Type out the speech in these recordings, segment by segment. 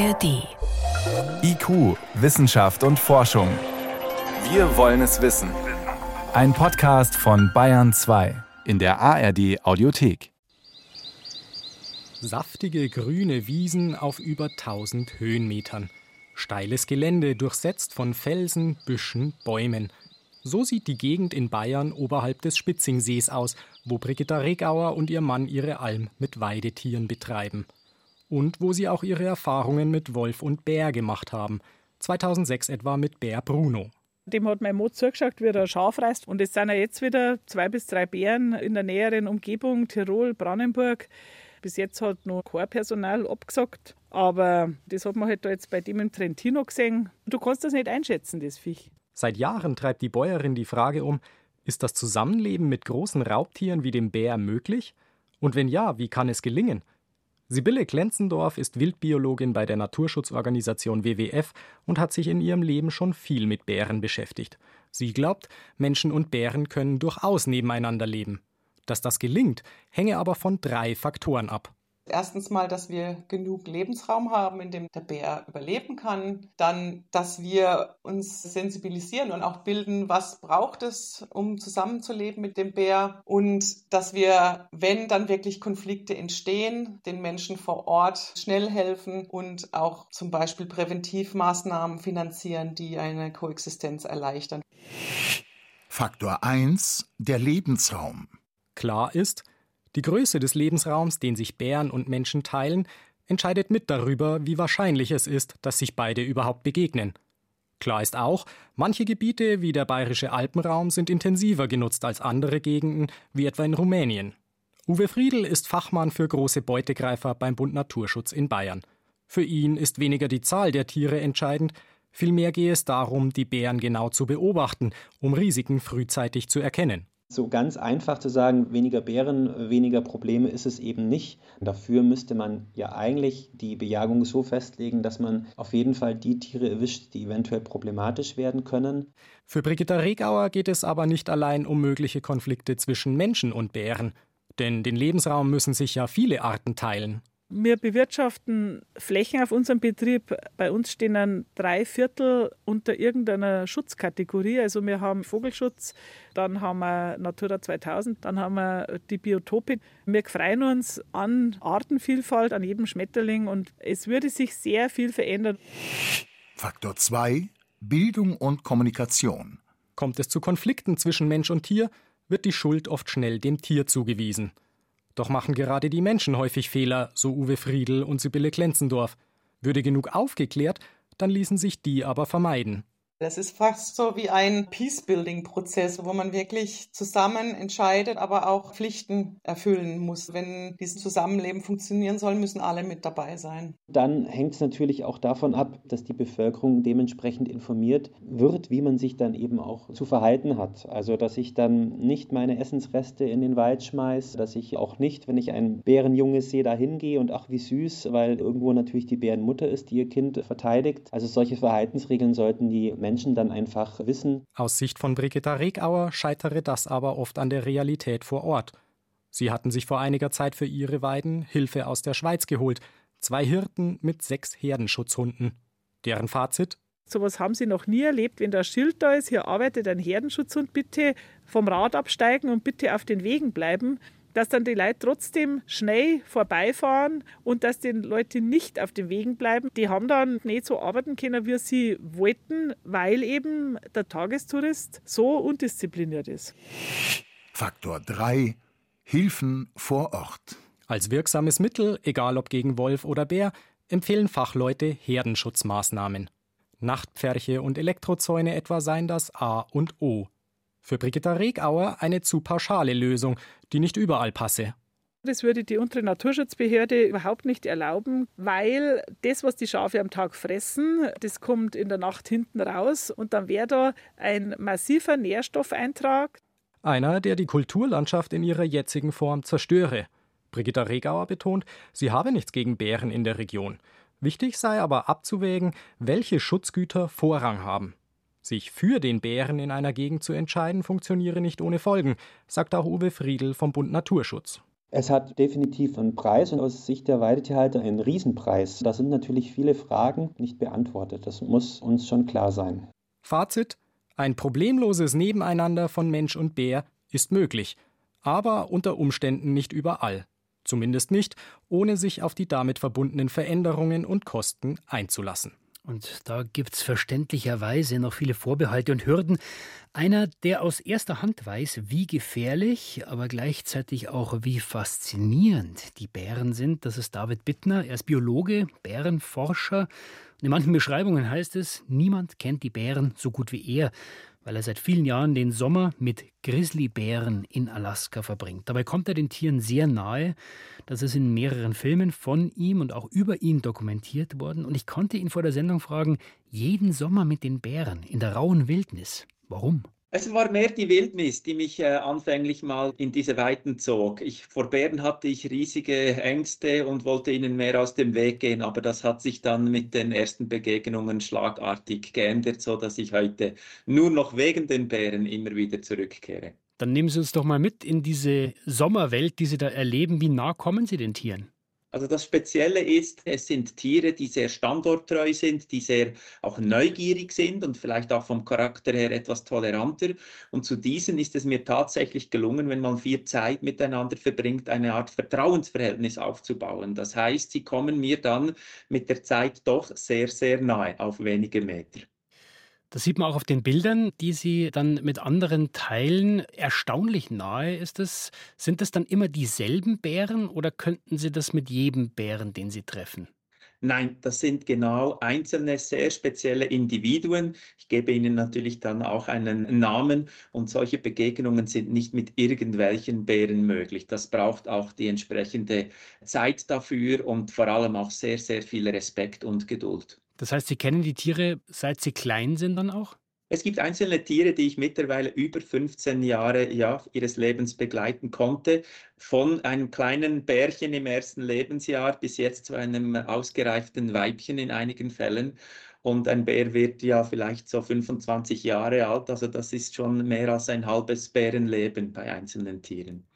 ARD. IQ, Wissenschaft und Forschung. Wir wollen es wissen. Ein Podcast von Bayern 2 in der ARD Audiothek. Saftige grüne Wiesen auf über 1000 Höhenmetern. Steiles Gelände durchsetzt von Felsen, Büschen, Bäumen. So sieht die Gegend in Bayern oberhalb des Spitzingsees aus, wo Brigitta Regauer und ihr Mann ihre Alm mit Weidetieren betreiben und wo sie auch ihre Erfahrungen mit Wolf und Bär gemacht haben. 2006 etwa mit Bär Bruno. Dem hat mein Mod zugeschaut, wie er ein Schaf reißt. Und es sind ja jetzt wieder zwei bis drei Bären in der näheren Umgebung, Tirol, Brandenburg. Bis jetzt hat noch kein Personal abgesagt. Aber das hat man halt da jetzt bei dem im Trentino gesehen. Du kannst das nicht einschätzen, das Viech. Seit Jahren treibt die Bäuerin die Frage um, ist das Zusammenleben mit großen Raubtieren wie dem Bär möglich? Und wenn ja, wie kann es gelingen? Sibylle Klenzendorf ist Wildbiologin bei der Naturschutzorganisation WWF und hat sich in ihrem Leben schon viel mit Bären beschäftigt. Sie glaubt, Menschen und Bären können durchaus nebeneinander leben. Dass das gelingt, hänge aber von drei Faktoren ab. Erstens mal, dass wir genug Lebensraum haben, in dem der Bär überleben kann. Dann, dass wir uns sensibilisieren und auch bilden, was braucht es, um zusammenzuleben mit dem Bär. Und dass wir, wenn dann wirklich Konflikte entstehen, den Menschen vor Ort schnell helfen und auch zum Beispiel Präventivmaßnahmen finanzieren, die eine Koexistenz erleichtern. Faktor 1. Der Lebensraum. Klar ist, die Größe des Lebensraums, den sich Bären und Menschen teilen, entscheidet mit darüber, wie wahrscheinlich es ist, dass sich beide überhaupt begegnen. Klar ist auch, manche Gebiete wie der bayerische Alpenraum sind intensiver genutzt als andere Gegenden, wie etwa in Rumänien. Uwe Friedl ist Fachmann für große Beutegreifer beim Bund Naturschutz in Bayern. Für ihn ist weniger die Zahl der Tiere entscheidend, vielmehr gehe es darum, die Bären genau zu beobachten, um Risiken frühzeitig zu erkennen. So ganz einfach zu sagen, weniger Bären, weniger Probleme ist es eben nicht. Dafür müsste man ja eigentlich die Bejagung so festlegen, dass man auf jeden Fall die Tiere erwischt, die eventuell problematisch werden können. Für Brigitta Regauer geht es aber nicht allein um mögliche Konflikte zwischen Menschen und Bären. Denn den Lebensraum müssen sich ja viele Arten teilen. Wir bewirtschaften Flächen auf unserem Betrieb. Bei uns stehen dann drei Viertel unter irgendeiner Schutzkategorie. Also wir haben Vogelschutz, dann haben wir Natura 2000, dann haben wir die Biotope. Wir freuen uns an Artenvielfalt, an jedem Schmetterling und es würde sich sehr viel verändern. Faktor 2. Bildung und Kommunikation. Kommt es zu Konflikten zwischen Mensch und Tier, wird die Schuld oft schnell dem Tier zugewiesen. Doch machen gerade die Menschen häufig Fehler, so Uwe Friedl und Sibylle Klenzendorf. Würde genug aufgeklärt, dann ließen sich die aber vermeiden. Das ist fast so wie ein Peace-Building-Prozess, wo man wirklich zusammen entscheidet, aber auch Pflichten erfüllen muss. Wenn dieses Zusammenleben funktionieren soll, müssen alle mit dabei sein. Dann hängt es natürlich auch davon ab, dass die Bevölkerung dementsprechend informiert wird, wie man sich dann eben auch zu verhalten hat. Also, dass ich dann nicht meine Essensreste in den Wald schmeiße, dass ich auch nicht, wenn ich ein Bärenjunges sehe, da hingehe und ach, wie süß, weil irgendwo natürlich die Bärenmutter ist, die ihr Kind verteidigt. Also, solche Verhaltensregeln sollten die Menschen Menschen dann einfach wissen. Aus Sicht von Brigitta Regauer scheitere das aber oft an der Realität vor Ort. Sie hatten sich vor einiger Zeit für ihre Weiden Hilfe aus der Schweiz geholt. Zwei Hirten mit sechs Herdenschutzhunden. Deren Fazit? Sowas haben sie noch nie erlebt. Wenn da Schild da ist, hier arbeitet ein Herdenschutzhund, bitte vom Rad absteigen und bitte auf den Wegen bleiben dass dann die Leute trotzdem schnell vorbeifahren und dass die Leute nicht auf den Wegen bleiben. Die haben dann nicht so arbeiten können, wie sie wollten, weil eben der Tagestourist so undiszipliniert ist. Faktor 3. Hilfen vor Ort. Als wirksames Mittel, egal ob gegen Wolf oder Bär, empfehlen Fachleute Herdenschutzmaßnahmen. Nachtpferche und Elektrozäune etwa seien das A und O. Für Brigitta Regauer eine zu pauschale Lösung, die nicht überall passe. Das würde die untere Naturschutzbehörde überhaupt nicht erlauben, weil das, was die Schafe am Tag fressen, das kommt in der Nacht hinten raus und dann wäre da ein massiver Nährstoffeintrag. Einer, der die Kulturlandschaft in ihrer jetzigen Form zerstöre. Brigitta Regauer betont, sie habe nichts gegen Bären in der Region. Wichtig sei aber abzuwägen, welche Schutzgüter Vorrang haben. Sich für den Bären in einer Gegend zu entscheiden, funktioniere nicht ohne Folgen, sagt auch Uwe Friedl vom Bund Naturschutz. Es hat definitiv einen Preis und aus Sicht der Weidetierhalter einen Riesenpreis. Da sind natürlich viele Fragen nicht beantwortet. Das muss uns schon klar sein. Fazit: Ein problemloses Nebeneinander von Mensch und Bär ist möglich, aber unter Umständen nicht überall. Zumindest nicht, ohne sich auf die damit verbundenen Veränderungen und Kosten einzulassen. Und da gibt es verständlicherweise noch viele Vorbehalte und Hürden. Einer, der aus erster Hand weiß, wie gefährlich, aber gleichzeitig auch wie faszinierend die Bären sind, das ist David Bittner. Er ist Biologe, Bärenforscher. Und in manchen Beschreibungen heißt es, niemand kennt die Bären so gut wie er weil er seit vielen Jahren den Sommer mit Grizzlybären in Alaska verbringt. Dabei kommt er den Tieren sehr nahe. Das ist in mehreren Filmen von ihm und auch über ihn dokumentiert worden. Und ich konnte ihn vor der Sendung fragen, jeden Sommer mit den Bären in der rauen Wildnis. Warum? Es war mehr die Wildnis, die mich äh, anfänglich mal in diese Weiten zog. Ich, vor Bären hatte ich riesige Ängste und wollte ihnen mehr aus dem Weg gehen, aber das hat sich dann mit den ersten Begegnungen schlagartig geändert, so dass ich heute nur noch wegen den Bären immer wieder zurückkehre. Dann nehmen Sie uns doch mal mit in diese Sommerwelt, die Sie da erleben. Wie nah kommen Sie den Tieren? Also das Spezielle ist, es sind Tiere, die sehr standorttreu sind, die sehr auch neugierig sind und vielleicht auch vom Charakter her etwas toleranter. Und zu diesen ist es mir tatsächlich gelungen, wenn man viel Zeit miteinander verbringt, eine Art Vertrauensverhältnis aufzubauen. Das heißt, sie kommen mir dann mit der Zeit doch sehr, sehr nahe auf wenige Meter. Das sieht man auch auf den Bildern, die Sie dann mit anderen teilen. Erstaunlich nahe ist es. Sind es dann immer dieselben Bären oder könnten Sie das mit jedem Bären, den Sie treffen? Nein, das sind genau einzelne, sehr spezielle Individuen. Ich gebe ihnen natürlich dann auch einen Namen und solche Begegnungen sind nicht mit irgendwelchen Bären möglich. Das braucht auch die entsprechende Zeit dafür und vor allem auch sehr, sehr viel Respekt und Geduld. Das heißt, Sie kennen die Tiere, seit sie klein sind dann auch? Es gibt einzelne Tiere, die ich mittlerweile über 15 Jahre ja, ihres Lebens begleiten konnte. Von einem kleinen Bärchen im ersten Lebensjahr bis jetzt zu einem ausgereiften Weibchen in einigen Fällen. Und ein Bär wird ja vielleicht so 25 Jahre alt. Also das ist schon mehr als ein halbes Bärenleben bei einzelnen Tieren.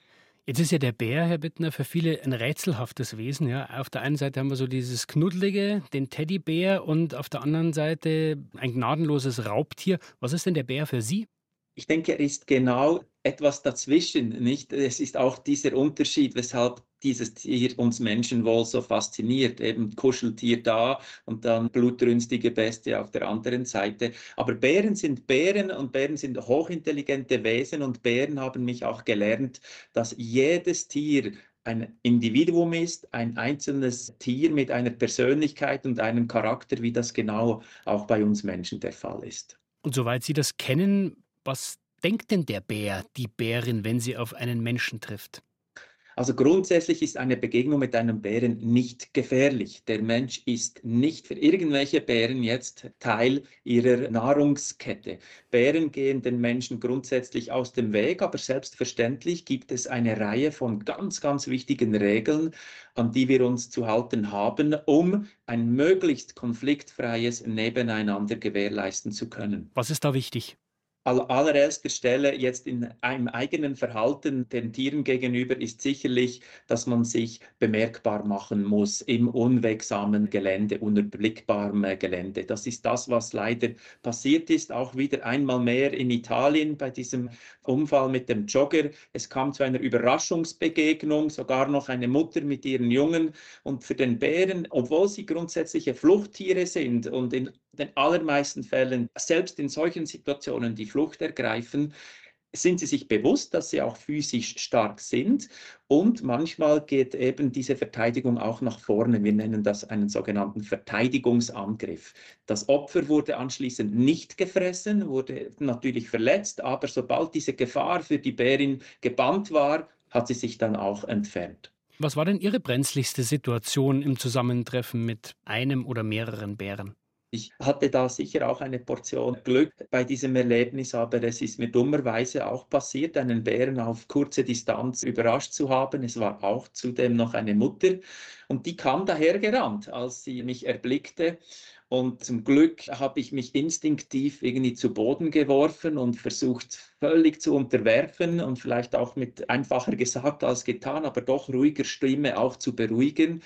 Jetzt ist ja der Bär, Herr Bittner, für viele ein rätselhaftes Wesen. Ja. Auf der einen Seite haben wir so dieses Knuddelige, den Teddybär, und auf der anderen Seite ein gnadenloses Raubtier. Was ist denn der Bär für Sie? Ich denke, er ist genau etwas dazwischen, nicht? Es ist auch dieser Unterschied, weshalb dieses Tier uns Menschen wohl so fasziniert. Eben Kuscheltier da und dann blutrünstige Bestie auf der anderen Seite. Aber Bären sind Bären und Bären sind hochintelligente Wesen und Bären haben mich auch gelernt, dass jedes Tier ein Individuum ist, ein einzelnes Tier mit einer Persönlichkeit und einem Charakter, wie das genau auch bei uns Menschen der Fall ist. Und soweit Sie das kennen, was denkt denn der Bär, die Bärin, wenn sie auf einen Menschen trifft? Also grundsätzlich ist eine Begegnung mit einem Bären nicht gefährlich. Der Mensch ist nicht für irgendwelche Bären jetzt Teil ihrer Nahrungskette. Bären gehen den Menschen grundsätzlich aus dem Weg, aber selbstverständlich gibt es eine Reihe von ganz, ganz wichtigen Regeln, an die wir uns zu halten haben, um ein möglichst konfliktfreies Nebeneinander gewährleisten zu können. Was ist da wichtig? Allererster Stelle jetzt in einem eigenen Verhalten den Tieren gegenüber ist sicherlich, dass man sich bemerkbar machen muss im unwegsamen Gelände, unüberblickbaren Gelände. Das ist das, was leider passiert ist, auch wieder einmal mehr in Italien bei diesem Unfall mit dem Jogger. Es kam zu einer Überraschungsbegegnung, sogar noch eine Mutter mit ihren Jungen. Und für den Bären, obwohl sie grundsätzliche Fluchttiere sind und in den allermeisten Fällen, selbst in solchen Situationen, die Flucht ergreifen, sind sie sich bewusst, dass sie auch physisch stark sind. Und manchmal geht eben diese Verteidigung auch nach vorne. Wir nennen das einen sogenannten Verteidigungsangriff. Das Opfer wurde anschließend nicht gefressen, wurde natürlich verletzt, aber sobald diese Gefahr für die Bärin gebannt war, hat sie sich dann auch entfernt. Was war denn Ihre brenzligste Situation im Zusammentreffen mit einem oder mehreren Bären? Ich hatte da sicher auch eine Portion Glück bei diesem Erlebnis, aber es ist mir dummerweise auch passiert, einen Bären auf kurze Distanz überrascht zu haben. Es war auch zudem noch eine Mutter und die kam dahergerannt, als sie mich erblickte. Und zum Glück habe ich mich instinktiv irgendwie zu Boden geworfen und versucht völlig zu unterwerfen und vielleicht auch mit einfacher gesagt als getan, aber doch ruhiger Stimme auch zu beruhigen.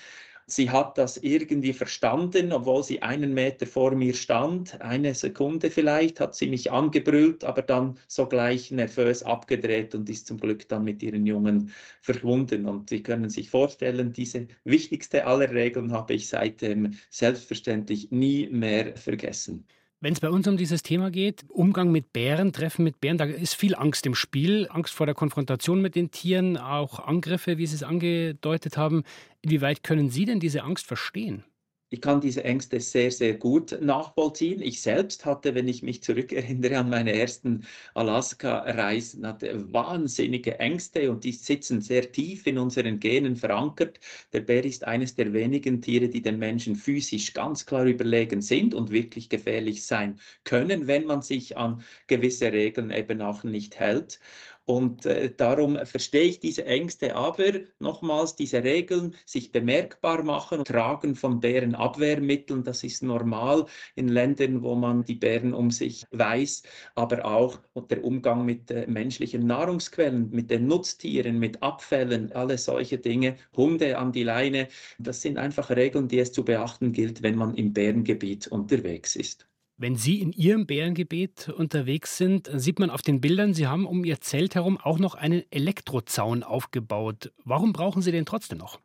Sie hat das irgendwie verstanden, obwohl sie einen Meter vor mir stand. Eine Sekunde vielleicht hat sie mich angebrüllt, aber dann sogleich nervös abgedreht und ist zum Glück dann mit ihren Jungen verschwunden. Und Sie können sich vorstellen, diese wichtigste aller Regeln habe ich seitdem selbstverständlich nie mehr vergessen. Wenn es bei uns um dieses Thema geht, Umgang mit Bären, Treffen mit Bären, da ist viel Angst im Spiel, Angst vor der Konfrontation mit den Tieren, auch Angriffe, wie Sie es angedeutet haben. Inwieweit können Sie denn diese Angst verstehen? Ich kann diese Ängste sehr, sehr gut nachvollziehen. Ich selbst hatte, wenn ich mich zurückerinnere an meine ersten Alaska-Reisen, hatte wahnsinnige Ängste und die sitzen sehr tief in unseren Genen verankert. Der Bär ist eines der wenigen Tiere, die den Menschen physisch ganz klar überlegen sind und wirklich gefährlich sein können, wenn man sich an gewisse Regeln eben auch nicht hält. Und äh, darum verstehe ich diese Ängste, aber nochmals diese Regeln, sich bemerkbar machen, tragen von Bärenabwehrmitteln, das ist normal in Ländern, wo man die Bären um sich weiß, aber auch der Umgang mit äh, menschlichen Nahrungsquellen, mit den Nutztieren, mit Abfällen, alle solche Dinge, Hunde an die Leine, das sind einfach Regeln, die es zu beachten gilt, wenn man im Bärengebiet unterwegs ist. Wenn Sie in Ihrem Bärengebiet unterwegs sind, sieht man auf den Bildern, Sie haben um Ihr Zelt herum auch noch einen Elektrozaun aufgebaut. Warum brauchen Sie den trotzdem noch?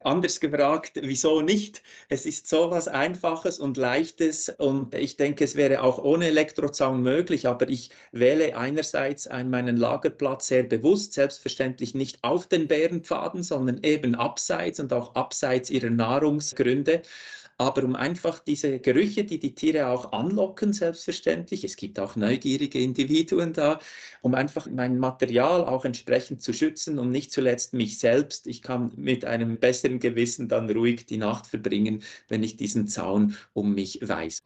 Anders gefragt, wieso nicht? Es ist so was Einfaches und Leichtes und ich denke, es wäre auch ohne Elektrozaun möglich, aber ich wähle einerseits einen meinen Lagerplatz sehr bewusst, selbstverständlich nicht auf den Bärenpfaden, sondern eben abseits und auch abseits ihrer Nahrungsgründe aber um einfach diese Gerüche, die die Tiere auch anlocken, selbstverständlich, es gibt auch neugierige Individuen da, um einfach mein Material auch entsprechend zu schützen und nicht zuletzt mich selbst. Ich kann mit einem besseren Gewissen dann ruhig die Nacht verbringen, wenn ich diesen Zaun um mich weiß.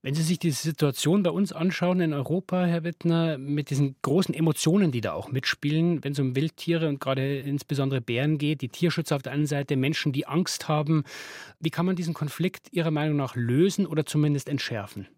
Wenn Sie sich die Situation bei uns anschauen in Europa, Herr Wittner, mit diesen großen Emotionen, die da auch mitspielen, wenn es um Wildtiere und gerade insbesondere Bären geht, die Tierschützer auf der einen Seite, Menschen, die Angst haben, wie kann man diesen Konflikt Ihrer Meinung nach lösen oder zumindest entschärfen?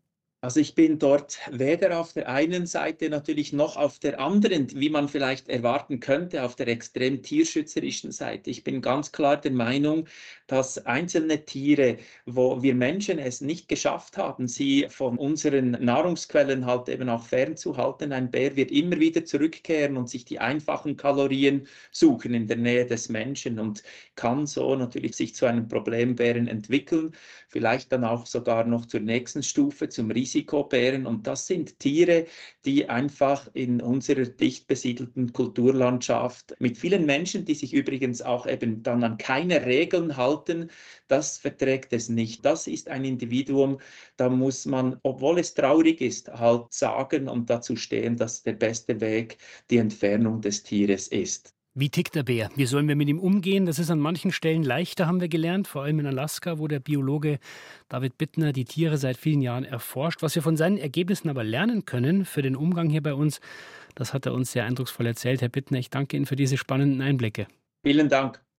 Also ich bin dort weder auf der einen Seite natürlich noch auf der anderen, wie man vielleicht erwarten könnte, auf der extrem tierschützerischen Seite. Ich bin ganz klar der Meinung, dass einzelne Tiere, wo wir Menschen es nicht geschafft haben, sie von unseren Nahrungsquellen halt eben auch fernzuhalten, ein Bär wird immer wieder zurückkehren und sich die einfachen Kalorien suchen in der Nähe des Menschen und kann so natürlich sich zu einem Problembären entwickeln, vielleicht dann auch sogar noch zur nächsten Stufe, zum Risiko Risikobären. Und das sind Tiere, die einfach in unserer dicht besiedelten Kulturlandschaft mit vielen Menschen, die sich übrigens auch eben dann an keine Regeln halten, das verträgt es nicht. Das ist ein Individuum, da muss man, obwohl es traurig ist, halt sagen und dazu stehen, dass der beste Weg die Entfernung des Tieres ist. Wie tickt der Bär? Wie sollen wir mit ihm umgehen? Das ist an manchen Stellen leichter, haben wir gelernt, vor allem in Alaska, wo der Biologe David Bittner die Tiere seit vielen Jahren erforscht. Was wir von seinen Ergebnissen aber lernen können für den Umgang hier bei uns, das hat er uns sehr eindrucksvoll erzählt. Herr Bittner, ich danke Ihnen für diese spannenden Einblicke. Vielen Dank.